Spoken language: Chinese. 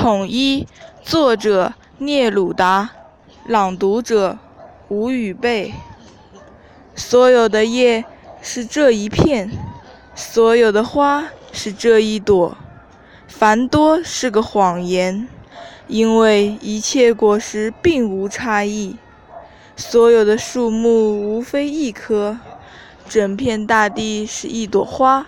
统一，作者聂鲁达，朗读者吴雨贝。所有的叶是这一片，所有的花是这一朵，繁多是个谎言，因为一切果实并无差异。所有的树木无非一棵，整片大地是一朵花。